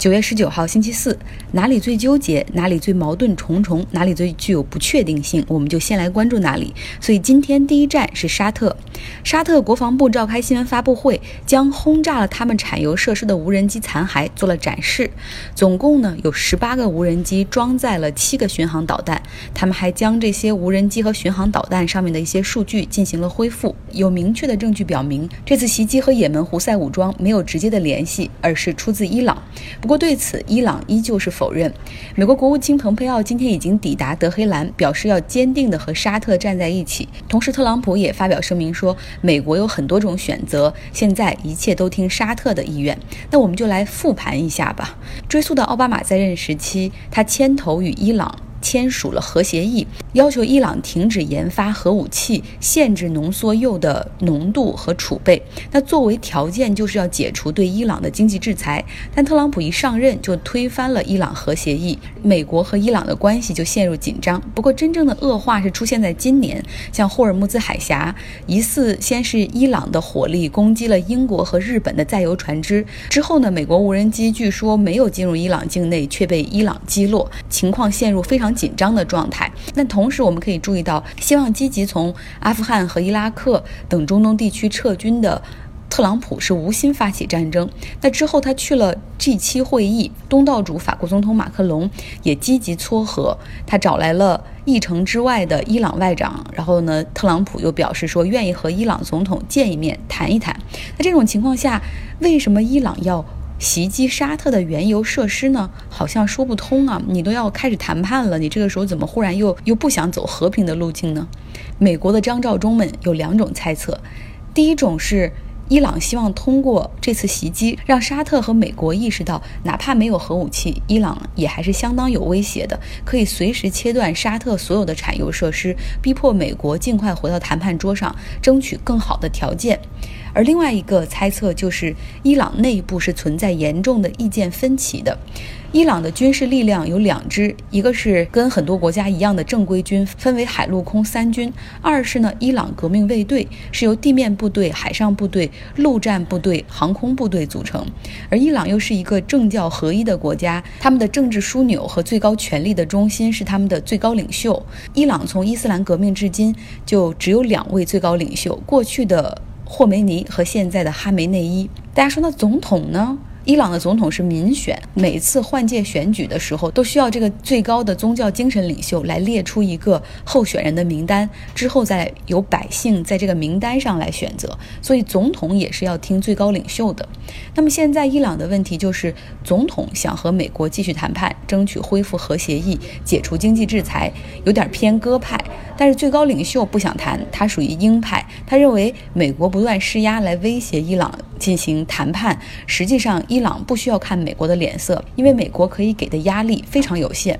九月十九号星期四，哪里最纠结，哪里最矛盾重重，哪里最具有不确定性，我们就先来关注哪里。所以今天第一站是沙特。沙特国防部召开新闻发布会，将轰炸了他们产油设施的无人机残骸做了展示。总共呢有十八个无人机装载了七个巡航导弹，他们还将这些无人机和巡航导弹上面的一些数据进行了恢复。有明确的证据表明，这次袭击和也门胡塞武装没有直接的联系，而是出自伊朗。不过对此，伊朗依旧是否认。美国国务卿蓬佩奥今天已经抵达德黑兰，表示要坚定地和沙特站在一起。同时，特朗普也发表声明说，美国有很多种选择，现在一切都听沙特的意愿。那我们就来复盘一下吧。追溯到奥巴马在任时期，他牵头与伊朗。签署了核协议，要求伊朗停止研发核武器，限制浓缩铀的浓度和储备。那作为条件，就是要解除对伊朗的经济制裁。但特朗普一上任就推翻了伊朗核协议，美国和伊朗的关系就陷入紧张。不过，真正的恶化是出现在今年，像霍尔木兹海峡，疑似先是伊朗的火力攻击了英国和日本的载油船只，之后呢，美国无人机据说没有进入伊朗境内，却被伊朗击落，情况陷入非常。紧张的状态。那同时，我们可以注意到，希望积极从阿富汗和伊拉克等中东地区撤军的特朗普是无心发起战争。那之后，他去了 G7 会议，东道主法国总统马克龙也积极撮合，他找来了议程之外的伊朗外长。然后呢，特朗普又表示说愿意和伊朗总统见一面谈一谈。那这种情况下，为什么伊朗要？袭击沙特的原油设施呢，好像说不通啊！你都要开始谈判了，你这个时候怎么忽然又又不想走和平的路径呢？美国的张召忠们有两种猜测，第一种是伊朗希望通过这次袭击，让沙特和美国意识到，哪怕没有核武器，伊朗也还是相当有威胁的，可以随时切断沙特所有的产油设施，逼迫美国尽快回到谈判桌上，争取更好的条件。而另外一个猜测就是，伊朗内部是存在严重的意见分歧的。伊朗的军事力量有两支，一个是跟很多国家一样的正规军，分为海陆空三军；二是呢，伊朗革命卫队是由地面部队、海上部队、陆战部队、航空部队组成。而伊朗又是一个政教合一的国家，他们的政治枢纽和最高权力的中心是他们的最高领袖。伊朗从伊斯兰革命至今就只有两位最高领袖，过去的。霍梅尼和现在的哈梅内伊，大家说那总统呢？伊朗的总统是民选，每次换届选举的时候都需要这个最高的宗教精神领袖来列出一个候选人的名单，之后再由百姓在这个名单上来选择。所以总统也是要听最高领袖的。那么现在伊朗的问题就是，总统想和美国继续谈判，争取恢复核协议，解除经济制裁，有点偏鸽派。但是最高领袖不想谈，他属于鹰派，他认为美国不断施压来威胁伊朗进行谈判，实际上伊朗不需要看美国的脸色，因为美国可以给的压力非常有限。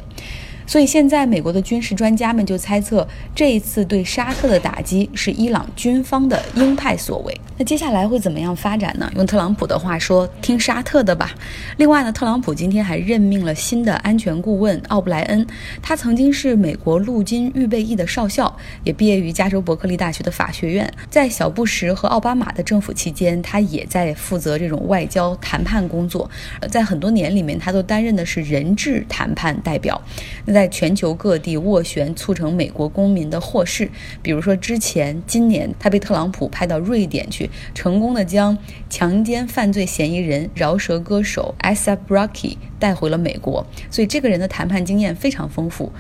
所以现在，美国的军事专家们就猜测，这一次对沙特的打击是伊朗军方的鹰派所为。那接下来会怎么样发展呢？用特朗普的话说，听沙特的吧。另外呢，特朗普今天还任命了新的安全顾问奥布莱恩，他曾经是美国陆军预备役的少校，也毕业于加州伯克利大学的法学院。在小布什和奥巴马的政府期间，他也在负责这种外交谈判工作。在很多年里面，他都担任的是人质谈判代表。那在全球各地斡旋，促成美国公民的获释。比如说，之前今年他被特朗普派到瑞典去，成功的将强奸犯罪嫌疑人饶舌歌手 ASAP Rocky 带回了美国。所以，这个人的谈判经验非常丰富。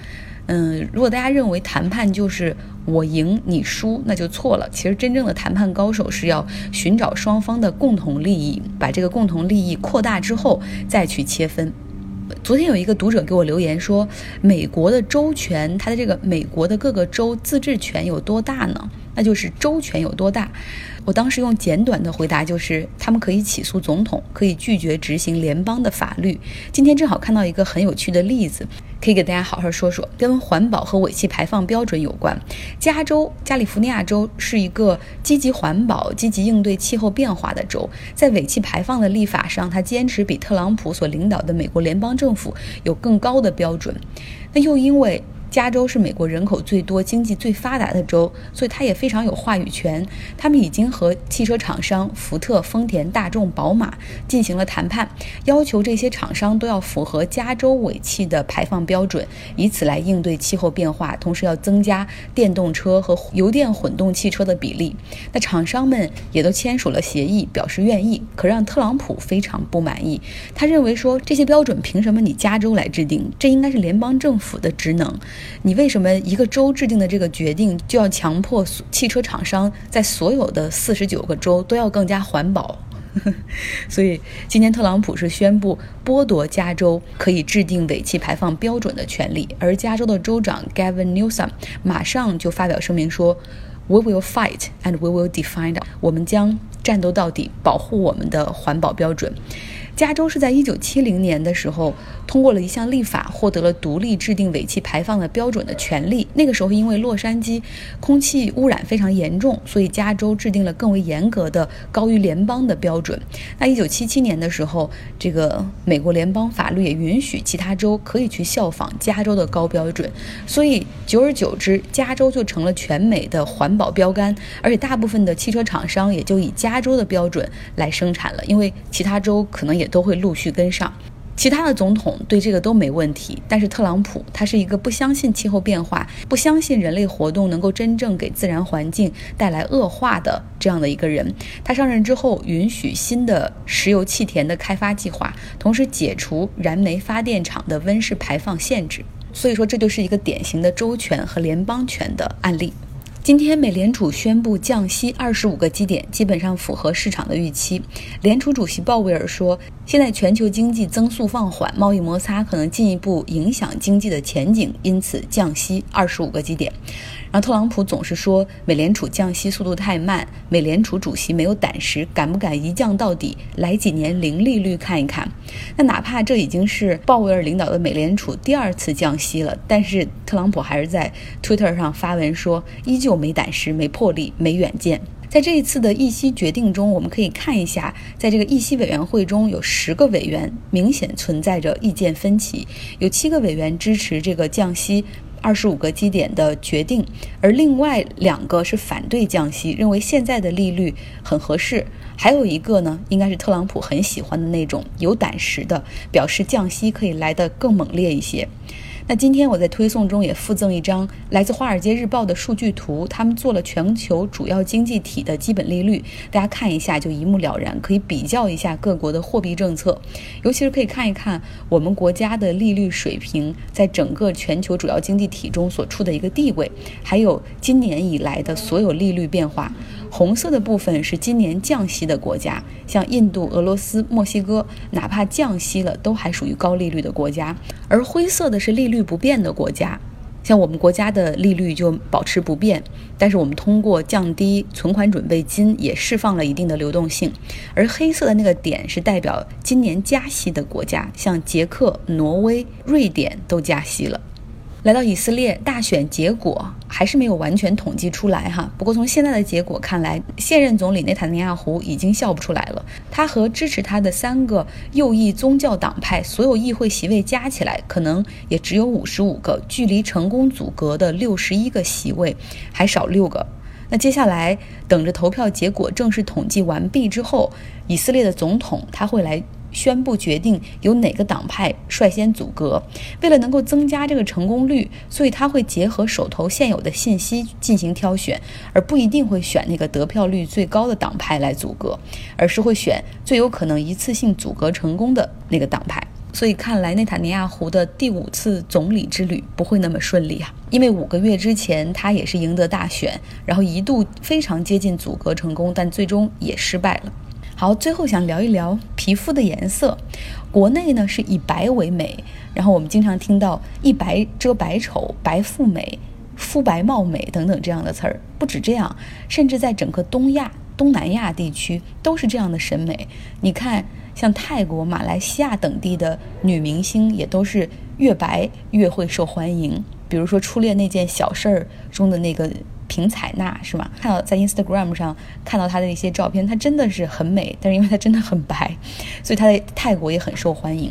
嗯，如果大家认为谈判就是我赢你输，那就错了。其实，真正的谈判高手是要寻找双方的共同利益，把这个共同利益扩大之后再去切分。昨天有一个读者给我留言说，美国的州权，它的这个美国的各个州自治权有多大呢？那就是州权有多大。我当时用简短的回答就是，他们可以起诉总统，可以拒绝执行联邦的法律。今天正好看到一个很有趣的例子，可以给大家好好说说，跟环保和尾气排放标准有关。加州，加利福尼亚州是一个积极环保、积极应对气候变化的州，在尾气排放的立法上，他坚持比特朗普所领导的美国联邦政府有更高的标准。那又因为。加州是美国人口最多、经济最发达的州，所以它也非常有话语权。他们已经和汽车厂商福特、丰田、大众、宝马进行了谈判，要求这些厂商都要符合加州尾气的排放标准，以此来应对气候变化，同时要增加电动车和油电混动汽车的比例。那厂商们也都签署了协议，表示愿意。可让特朗普非常不满意，他认为说这些标准凭什么你加州来制定？这应该是联邦政府的职能。你为什么一个州制定的这个决定就要强迫汽车厂商在所有的四十九个州都要更加环保？所以今天特朗普是宣布剥夺加州可以制定尾气排放标准的权利，而加州的州长 Gavin Newsom 马上就发表声明说：“We will fight and we will defend。我们将战斗到底，保护我们的环保标准。”加州是在一九七零年的时候通过了一项立法，获得了独立制定尾气排放的标准的权利。那个时候，因为洛杉矶空气污染非常严重，所以加州制定了更为严格的、高于联邦的标准。那一九七七年的时候，这个美国联邦法律也允许其他州可以去效仿加州的高标准。所以，久而久之，加州就成了全美的环保标杆，而且大部分的汽车厂商也就以加州的标准来生产了，因为其他州可能也。都会陆续跟上，其他的总统对这个都没问题，但是特朗普他是一个不相信气候变化、不相信人类活动能够真正给自然环境带来恶化的这样的一个人。他上任之后，允许新的石油气田的开发计划，同时解除燃煤发电厂的温室排放限制。所以说，这就是一个典型的州权和联邦权的案例。今天，美联储宣布降息二十五个基点，基本上符合市场的预期。联储主席鲍威尔说：“现在全球经济增速放缓，贸易摩擦可能进一步影响经济的前景，因此降息二十五个基点。”然后特朗普总是说美联储降息速度太慢，美联储主席没有胆识，敢不敢一降到底，来几年零利率看一看？那哪怕这已经是鲍威尔领导的美联储第二次降息了，但是特朗普还是在 Twitter 上发文说，依旧没胆识、没魄力、没远见。在这一次的议息决定中，我们可以看一下，在这个议息委员会中有十个委员明显存在着意见分歧，有七个委员支持这个降息。二十五个基点的决定，而另外两个是反对降息，认为现在的利率很合适。还有一个呢，应该是特朗普很喜欢的那种有胆识的，表示降息可以来得更猛烈一些。那今天我在推送中也附赠一张来自《华尔街日报》的数据图，他们做了全球主要经济体的基本利率，大家看一下就一目了然，可以比较一下各国的货币政策，尤其是可以看一看我们国家的利率水平在整个全球主要经济体中所处的一个地位，还有今年以来的所有利率变化。红色的部分是今年降息的国家，像印度、俄罗斯、墨西哥，哪怕降息了，都还属于高利率的国家；而灰色的是利率不变的国家，像我们国家的利率就保持不变，但是我们通过降低存款准备金也释放了一定的流动性。而黑色的那个点是代表今年加息的国家，像捷克、挪威、瑞典都加息了。来到以色列大选结果还是没有完全统计出来哈。不过从现在的结果看来，现任总理内塔尼亚胡已经笑不出来了。他和支持他的三个右翼宗教党派所有议会席位加起来，可能也只有五十五个，距离成功阻隔的六十一个席位还少六个。那接下来等着投票结果正式统计完毕之后，以色列的总统他会来。宣布决定由哪个党派率先阻隔，为了能够增加这个成功率，所以他会结合手头现有的信息进行挑选，而不一定会选那个得票率最高的党派来阻隔，而是会选最有可能一次性阻隔成功的那个党派。所以看来内塔尼亚胡的第五次总理之旅不会那么顺利啊，因为五个月之前他也是赢得大选，然后一度非常接近阻隔成功，但最终也失败了。好，最后想聊一聊皮肤的颜色。国内呢是以白为美，然后我们经常听到“一白遮百丑”“白富美”“肤白貌美”等等这样的词儿。不止这样，甚至在整个东亚、东南亚地区都是这样的审美。你看，像泰国、马来西亚等地的女明星也都是越白越会受欢迎。比如说《初恋那件小事儿》中的那个。平采纳是吗？看到在 Instagram 上看到她的一些照片，她真的是很美，但是因为她真的很白，所以她在泰国也很受欢迎。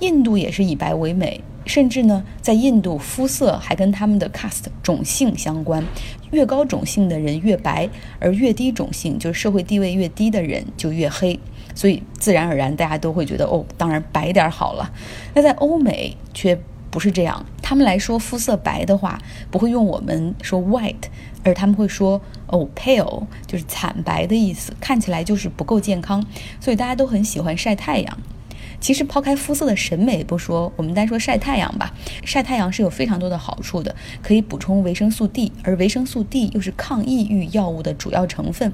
印度也是以白为美，甚至呢，在印度，肤色还跟他们的 caste 种姓相关，越高种姓的人越白，而越低种姓，就是社会地位越低的人就越黑。所以自然而然，大家都会觉得哦，当然白点儿好了。那在欧美却不是这样，他们来说肤色白的话，不会用我们说 white，而他们会说哦 pale，就是惨白的意思，看起来就是不够健康。所以大家都很喜欢晒太阳。其实抛开肤色的审美不说，我们单说晒太阳吧。晒太阳是有非常多的好处的，可以补充维生素 D，而维生素 D 又是抗抑郁药物的主要成分。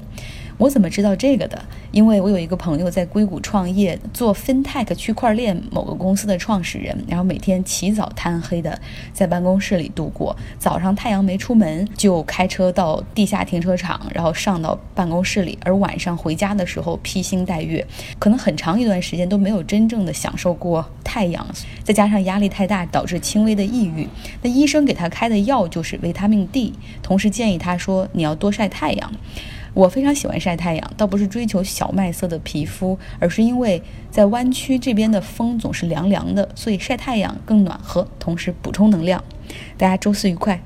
我怎么知道这个的？因为我有一个朋友在硅谷创业，做 FinTech 区块链某个公司的创始人，然后每天起早贪黑的在办公室里度过。早上太阳没出门，就开车到地下停车场，然后上到办公室里；而晚上回家的时候披星戴月，可能很长一段时间都没有真正的享受过太阳。再加上压力太大，导致轻微的抑郁。那医生给他开的药就是维他命 D，同时建议他说你要多晒太阳。我非常喜欢晒太阳，倒不是追求小麦色的皮肤，而是因为在湾区这边的风总是凉凉的，所以晒太阳更暖和，同时补充能量。大家周四愉快！